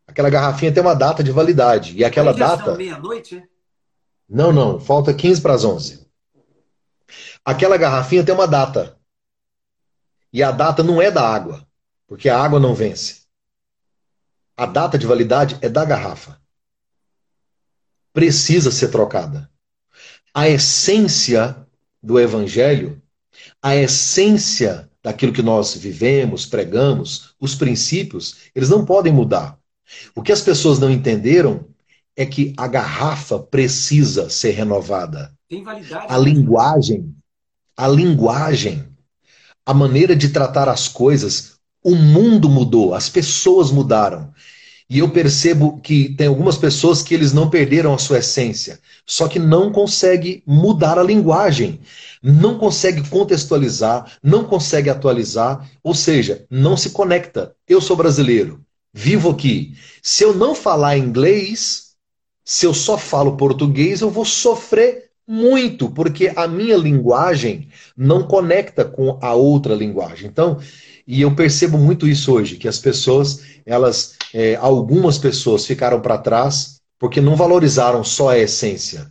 Aquela garrafinha tem uma data de validade. E aquela data. meia-noite? Não, não, falta 15 para as 11 aquela garrafinha tem uma data. E a data não é da água, porque a água não vence. A data de validade é da garrafa. Precisa ser trocada. A essência do evangelho, a essência daquilo que nós vivemos, pregamos, os princípios, eles não podem mudar. O que as pessoas não entenderam é que a garrafa precisa ser renovada. Tem validade. A linguagem a linguagem, a maneira de tratar as coisas, o mundo mudou, as pessoas mudaram. E eu percebo que tem algumas pessoas que eles não perderam a sua essência, só que não consegue mudar a linguagem, não consegue contextualizar, não consegue atualizar, ou seja, não se conecta. Eu sou brasileiro, vivo aqui. Se eu não falar inglês, se eu só falo português, eu vou sofrer muito, porque a minha linguagem não conecta com a outra linguagem. Então, e eu percebo muito isso hoje, que as pessoas, elas, é, algumas pessoas ficaram para trás porque não valorizaram só a essência,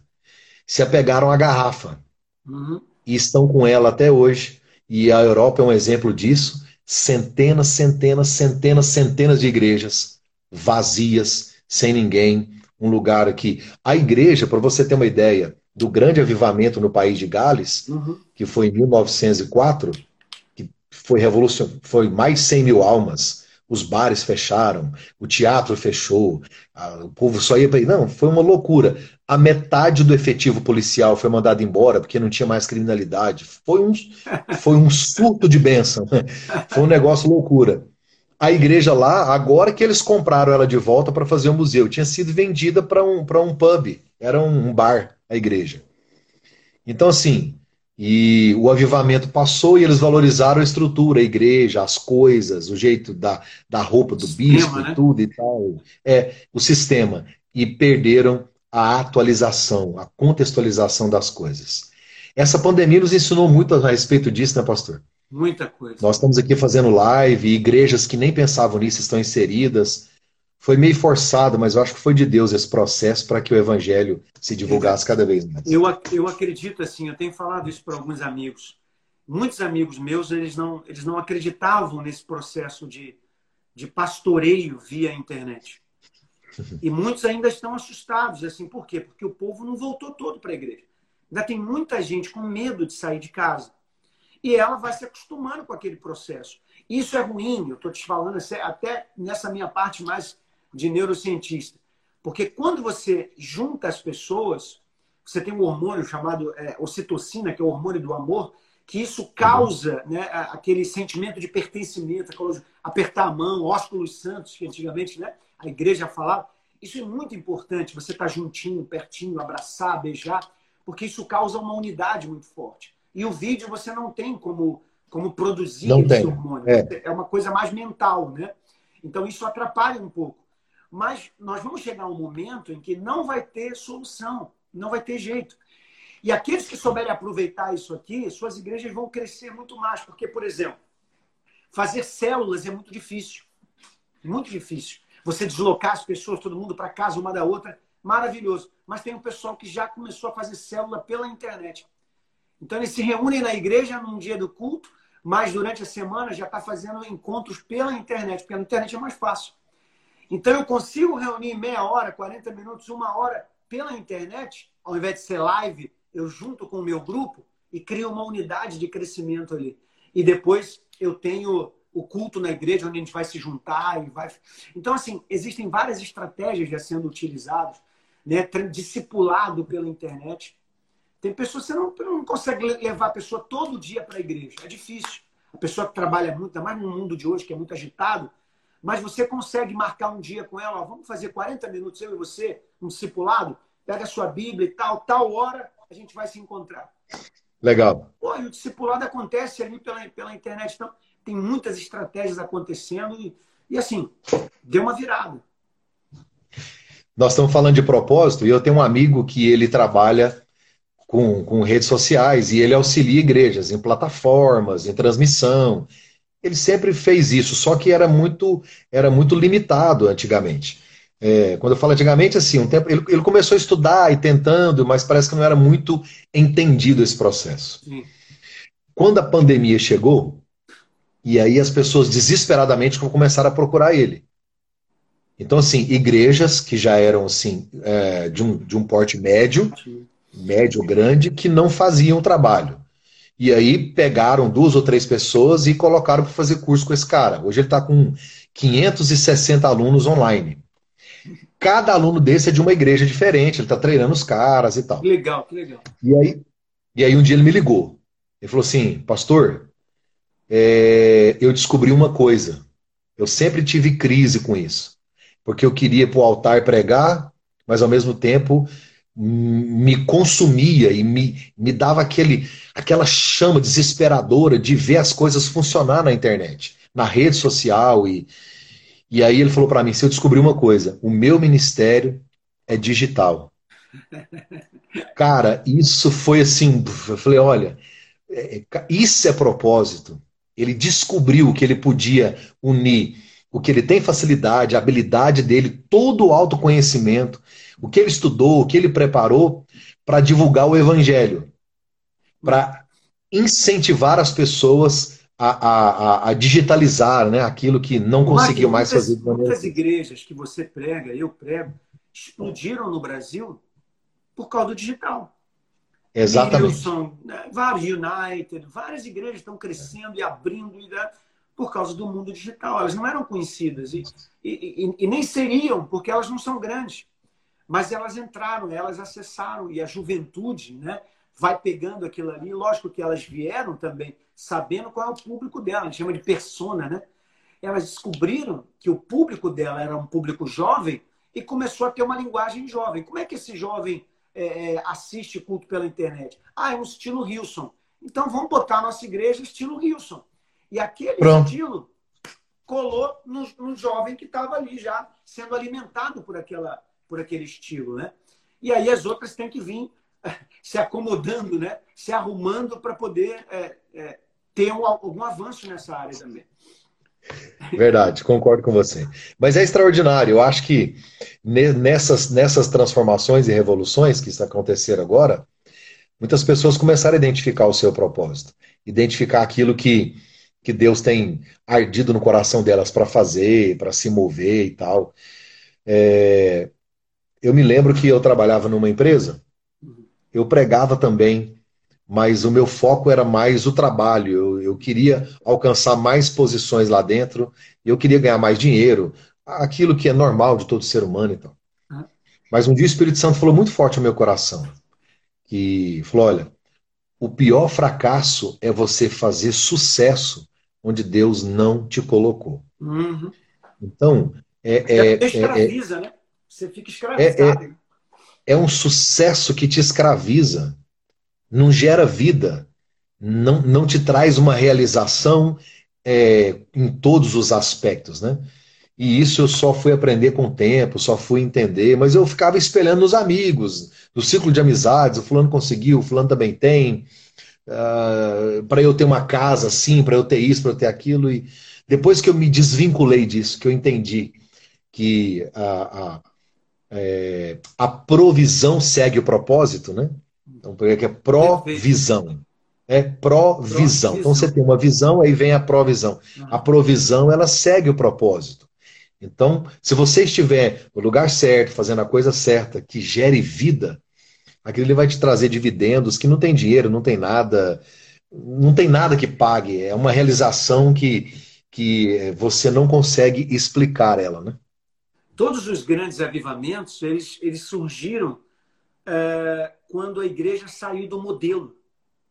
se apegaram à garrafa uhum. e estão com ela até hoje. E a Europa é um exemplo disso. Centenas, centenas, centenas, centenas de igrejas vazias, sem ninguém, um lugar aqui. A igreja, para você ter uma ideia, do grande avivamento no país de Gales, uhum. que foi em 1904, que foi revolução, foi mais 100 mil almas. Os bares fecharam, o teatro fechou, a, o povo só ia para Não, foi uma loucura. A metade do efetivo policial foi mandado embora porque não tinha mais criminalidade. Foi um, <laughs> foi um surto de bênção. <laughs> Foi um negócio loucura. A igreja lá, agora que eles compraram ela de volta para fazer um museu, tinha sido vendida para um, um pub, era um, um bar, a igreja. Então, assim, e o avivamento passou e eles valorizaram a estrutura, a igreja, as coisas, o jeito da, da roupa do sistema, bispo né? tudo e tal. É, o sistema. E perderam a atualização, a contextualização das coisas. Essa pandemia nos ensinou muito a respeito disso, né, pastor? Muita coisa. Nós estamos aqui fazendo live, igrejas que nem pensavam nisso estão inseridas. Foi meio forçado, mas eu acho que foi de Deus esse processo para que o evangelho se divulgasse cada vez mais. Eu, eu acredito assim, eu tenho falado isso para alguns amigos. Muitos amigos meus, eles não, eles não acreditavam nesse processo de, de pastoreio via internet. E muitos ainda estão assustados, assim, por quê? Porque o povo não voltou todo para a igreja. Ainda tem muita gente com medo de sair de casa. E ela vai se acostumando com aquele processo. Isso é ruim, eu estou te falando até nessa minha parte mais de neurocientista. Porque quando você junta as pessoas, você tem um hormônio chamado é, ocitocina, que é o hormônio do amor, que isso causa né, aquele sentimento de pertencimento, apertar a mão, ósculos santos, que antigamente né, a igreja falava. Isso é muito importante, você estar tá juntinho, pertinho, abraçar, beijar, porque isso causa uma unidade muito forte. E o vídeo você não tem como, como produzir não esse tem. hormônio. É. é uma coisa mais mental, né? Então isso atrapalha um pouco. Mas nós vamos chegar a um momento em que não vai ter solução, não vai ter jeito. E aqueles que souberem aproveitar isso aqui, suas igrejas vão crescer muito mais. Porque, por exemplo, fazer células é muito difícil. Muito difícil. Você deslocar as pessoas, todo mundo para casa uma da outra, maravilhoso. Mas tem um pessoal que já começou a fazer célula pela internet. Então, eles se reúnem na igreja num dia do culto, mas durante a semana já está fazendo encontros pela internet, porque a internet é mais fácil. Então eu consigo reunir meia hora, 40 minutos, uma hora pela internet, ao invés de ser live, eu junto com o meu grupo e crio uma unidade de crescimento ali. E depois eu tenho o culto na igreja onde a gente vai se juntar e vai. Então assim existem várias estratégias já sendo utilizadas, né? Discipulado pela internet. Tem pessoas que você não, não consegue levar a pessoa todo dia para a igreja. É difícil. A pessoa que trabalha muito, ainda mais no mundo de hoje que é muito agitado, mas você consegue marcar um dia com ela, ó, vamos fazer 40 minutos, eu e você, um discipulado, pega a sua Bíblia e tal, tal hora a gente vai se encontrar. Legal. Pô, e o discipulado acontece ali pela, pela internet, então tem muitas estratégias acontecendo e, e assim, deu uma virada. Nós estamos falando de propósito e eu tenho um amigo que ele trabalha com, com redes sociais e ele auxilia igrejas em plataformas, em transmissão, ele sempre fez isso, só que era muito, era muito limitado antigamente. É, quando eu falo antigamente, assim, um tempo, ele, ele, começou a estudar e tentando, mas parece que não era muito entendido esse processo. Quando a pandemia chegou, e aí as pessoas desesperadamente começaram a procurar ele. Então, assim, igrejas que já eram assim, é, de, um, de um porte médio, médio grande, que não faziam trabalho. E aí pegaram duas ou três pessoas e colocaram para fazer curso com esse cara. Hoje ele está com 560 alunos online. Cada aluno desse é de uma igreja diferente, ele está treinando os caras e tal. Que legal, que legal. E aí, e aí um dia ele me ligou. Ele falou assim, pastor, é, eu descobri uma coisa. Eu sempre tive crise com isso. Porque eu queria ir para o altar pregar, mas ao mesmo tempo me consumia e me, me dava aquele, aquela chama desesperadora de ver as coisas funcionar na internet, na rede social. E, e aí ele falou para mim: se eu descobrir uma coisa, o meu ministério é digital. <laughs> Cara, isso foi assim. Eu falei: olha, é, é, isso é propósito. Ele descobriu que ele podia unir o que ele tem facilidade, a habilidade dele, todo o autoconhecimento o que ele estudou, o que ele preparou para divulgar o evangelho, para incentivar as pessoas a, a, a, digitalizar né, aquilo que não conseguiu mais fazer. Muitas igrejas que você prega, eu prego, explodiram no Brasil por causa do digital. Exatamente. Wilson, né, vários United, várias igrejas estão crescendo e abrindo. E, né, por causa do mundo digital. Elas não eram conhecidas e, e, e, e nem seriam, porque elas não são grandes. Mas elas entraram, elas acessaram, e a juventude né, vai pegando aquilo ali. Lógico que elas vieram também sabendo qual é o público dela, a gente chama de persona, né? Elas descobriram que o público dela era um público jovem e começou a ter uma linguagem jovem. Como é que esse jovem é, é assiste culto pela internet? Ah, é um estilo Hilson. Então vamos botar a nossa igreja estilo Hilson. E aquele Pronto. estilo colou no, no jovem que estava ali já sendo alimentado por, aquela, por aquele estilo, né? E aí as outras têm que vir <laughs> se acomodando, né? Se arrumando para poder é, é, ter um, algum avanço nessa área também. Verdade, concordo com você. Mas é extraordinário. Eu acho que nessas, nessas transformações e revoluções que estão acontecendo agora, muitas pessoas começaram a identificar o seu propósito, identificar aquilo que, que Deus tem ardido no coração delas para fazer, para se mover e tal. É, eu me lembro que eu trabalhava numa empresa, eu pregava também, mas o meu foco era mais o trabalho. Eu, eu queria alcançar mais posições lá dentro, eu queria ganhar mais dinheiro, aquilo que é normal de todo ser humano e tal. Mas um dia o Espírito Santo falou muito forte ao meu coração que falou: olha, o pior fracasso é você fazer sucesso onde Deus não te colocou. Uhum. Então, é, é, é, é, né? Você fica escravizado. É, é, é um sucesso que te escraviza, não gera vida, não, não te traz uma realização é, em todos os aspectos, né? E isso eu só fui aprender com o tempo, só fui entender, mas eu ficava espelhando nos amigos, no ciclo de amizades, o fulano conseguiu, o fulano também tem, uh, ah, para eu ter uma casa assim, para eu ter isso, para eu ter aquilo. E depois que eu me desvinculei disso, que eu entendi que a, a, é, a provisão segue o propósito, né? Então, porque é provisão. É provisão. Então você tem uma visão, aí vem a provisão. A provisão, ela segue o propósito. Então, se você estiver no lugar certo, fazendo a coisa certa, que gere vida, aquilo vai te trazer dividendos que não tem dinheiro, não tem nada, não tem nada que pague. É uma realização que, que você não consegue explicar ela, né? Todos os grandes avivamentos, eles, eles surgiram é, quando a igreja saiu do modelo.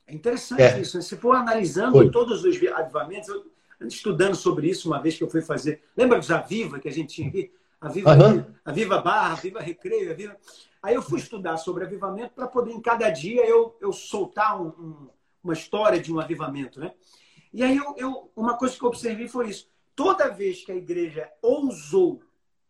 É interessante é. isso. Né? Se for analisando Foi. todos os avivamentos, eu estudando sobre isso uma vez que eu fui fazer. Lembra dos Aviva que a gente tinha aqui? Aviva, uhum. Aviva Barra, Aviva Recreio, Aviva. Aí eu fui estudar sobre avivamento para poder, em cada dia, eu, eu soltar um, um, uma história de um avivamento, né? E aí eu, eu, uma coisa que eu observei foi isso. Toda vez que a igreja ousou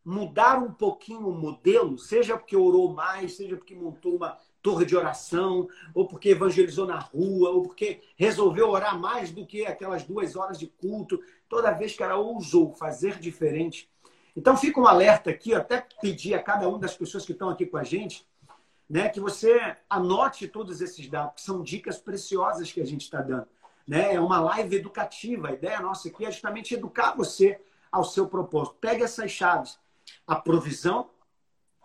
mudar um pouquinho o modelo, seja porque orou mais, seja porque montou uma torre de oração, ou porque evangelizou na rua, ou porque resolveu orar mais do que aquelas duas horas de culto, toda vez que ela ousou fazer diferente. Então fica um alerta aqui, até pedir a cada uma das pessoas que estão aqui com a gente, né, que você anote todos esses dados, que são dicas preciosas que a gente está dando. Né? É uma live educativa, a ideia nossa aqui é justamente educar você ao seu propósito. Pegue essas chaves. A provisão,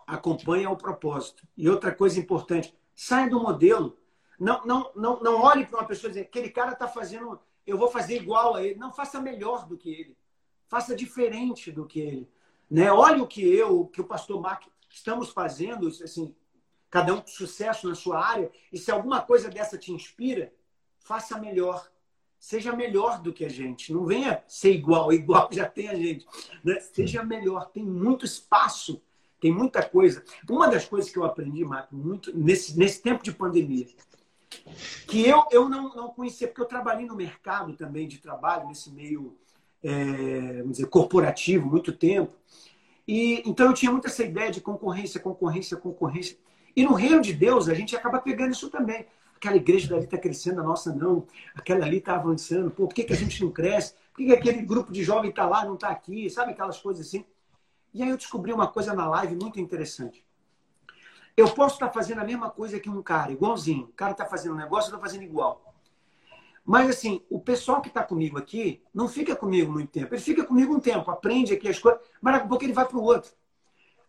acompanha o propósito. E outra coisa importante, saia do modelo. Não, não, não, não olhe para uma pessoa e dizer, aquele cara está fazendo, eu vou fazer igual a ele. Não, faça melhor do que ele. Faça diferente do que ele. Né? Olhe o que eu, que o pastor Mark estamos fazendo, assim, cada um com sucesso na sua área, e se alguma coisa dessa te inspira, faça melhor. Seja melhor do que a gente. Não venha ser igual, <laughs> igual já tem a gente. Né? Seja melhor. Tem muito espaço tem muita coisa. Uma das coisas que eu aprendi, Marco, muito nesse, nesse tempo de pandemia, que eu, eu não, não conhecia, porque eu trabalhei no mercado também de trabalho, nesse meio é, vamos dizer, corporativo, muito tempo. E então eu tinha muito essa ideia de concorrência, concorrência, concorrência. E no reino de Deus, a gente acaba pegando isso também. Aquela igreja dali está crescendo, a nossa não. Aquela ali está avançando. Pô, por que, que a gente não cresce? Por que, que aquele grupo de jovem está lá não está aqui? Sabe aquelas coisas assim? E aí eu descobri uma coisa na live muito interessante. Eu posso estar fazendo a mesma coisa que um cara, igualzinho. O cara está fazendo um negócio, eu estou fazendo igual. Mas assim, o pessoal que está comigo aqui não fica comigo muito tempo. Ele fica comigo um tempo, aprende aqui as coisas, mas daqui a pouco ele vai para o outro.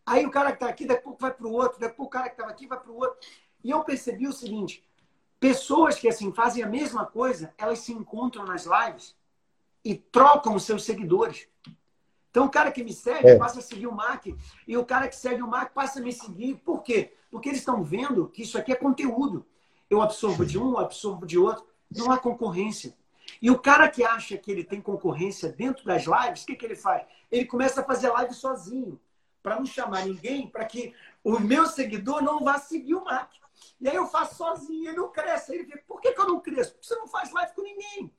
Aí o cara que está aqui, daqui a pouco vai para o outro, daqui a pouco o cara que estava aqui vai para o outro. E eu percebi o seguinte: pessoas que assim fazem a mesma coisa, elas se encontram nas lives e trocam os seus seguidores. Então, o cara que me segue é. passa a seguir o Mac, e o cara que segue o Mac passa a me seguir. Por quê? Porque eles estão vendo que isso aqui é conteúdo. Eu absorvo de um, absorvo de outro. Não há concorrência. E o cara que acha que ele tem concorrência dentro das lives, o que, que ele faz? Ele começa a fazer live sozinho, para não chamar ninguém, para que o meu seguidor não vá seguir o Mac. E aí eu faço sozinho, ele não cresce. Aí ele fica, por que, que eu não cresço? Porque você não faz live com ninguém.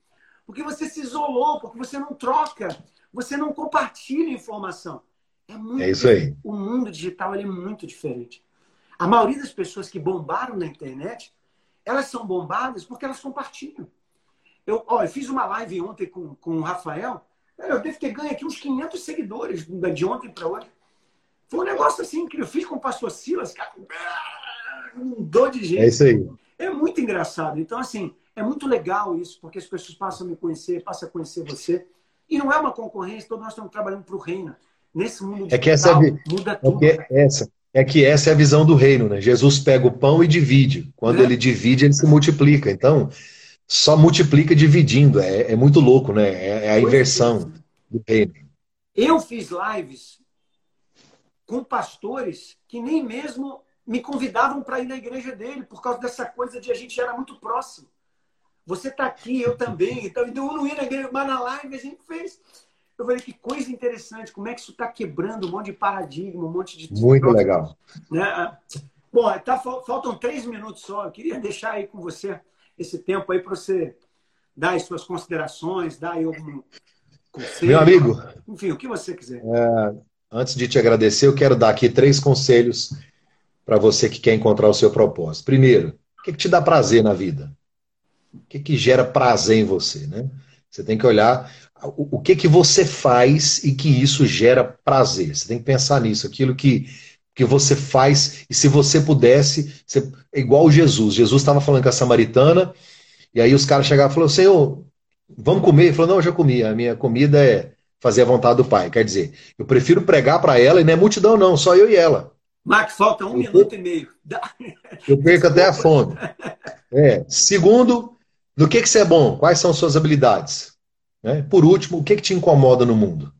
Porque você se isolou, porque você não troca você não compartilha informação. É, muito é isso aí. O mundo digital é muito diferente. A maioria das pessoas que bombaram na internet, elas são bombadas porque elas compartilham. Eu, ó, eu fiz uma live ontem com, com o Rafael. Eu devo ter ganho aqui uns 500 seguidores de ontem para hoje. Foi um negócio assim incrível. Eu fiz com o pastor Silas, cara, um dor de jeito. É isso aí. É muito engraçado. Então, assim, é muito legal isso, porque as pessoas passam a me conhecer, passam a conhecer você. E não é uma concorrência, todos nós estamos trabalhando para o reino. Nesse mundo digital, é que essa é, muda é tudo. É que essa, é que essa é a visão do reino, né? Jesus pega o pão e divide. Quando é. ele divide, ele se multiplica. Então, só multiplica dividindo. É, é muito louco, né? É, é a inversão do reino. Eu fiz lives com pastores que nem mesmo me convidavam para ir na igreja dele, por causa dessa coisa de a gente era muito próximo. Você está aqui, eu também. Então, eu não ia na igreja, mas na live a gente fez. Eu falei, que coisa interessante, como é que isso está quebrando um monte de paradigma, um monte de. Muito legal. Né? Bom, tá, faltam três minutos só. Eu queria deixar aí com você esse tempo aí para você dar as suas considerações, dar aí algum conselho. Meu amigo. Enfim, o que você quiser. É, antes de te agradecer, eu quero dar aqui três conselhos para você que quer encontrar o seu propósito. Primeiro, o que, que te dá prazer na vida? O que, que gera prazer em você, né? Você tem que olhar o, o que que você faz e que isso gera prazer. Você tem que pensar nisso, aquilo que, que você faz, e se você pudesse, você, é igual Jesus. Jesus estava falando com a samaritana, e aí os caras chegavam e falaram, Senhor, vamos comer? Ele falou, não, eu já comi, a minha comida é fazer a vontade do Pai. Quer dizer, eu prefiro pregar para ela, e não é multidão não, só eu e ela. Max, falta um eu minuto e meio. Eu perco até a <laughs> fome. É. Segundo, no que, que você é bom? Quais são suas habilidades? Né? Por último, o que, que te incomoda no mundo?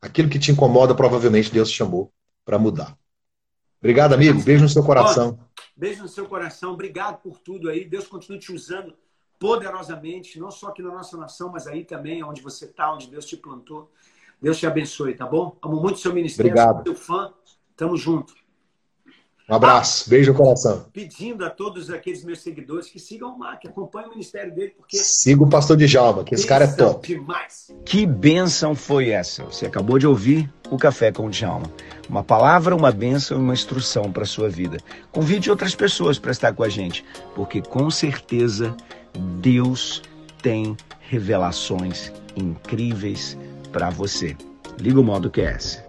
Aquilo que te incomoda, provavelmente Deus te chamou para mudar. Obrigado, amigo. Beijo no seu coração. Beijo no seu coração. Obrigado por tudo aí. Deus continue te usando poderosamente, não só aqui na nossa nação, mas aí também, onde você está, onde Deus te plantou. Deus te abençoe, tá bom? Amo muito seu ministério, Obrigado. sou seu fã. Tamo junto. Um abraço, beijo no coração. Pedindo a todos aqueles meus seguidores que sigam o Mar, que acompanhem o ministério dele, porque. Siga o pastor de Jalma, que esse cara é top. Demais. Que bênção foi essa? Você acabou de ouvir o Café com o Djalma. Uma palavra, uma bênção e uma instrução para a sua vida. Convide outras pessoas para estar com a gente, porque com certeza Deus tem revelações incríveis para você. Liga o modo QS.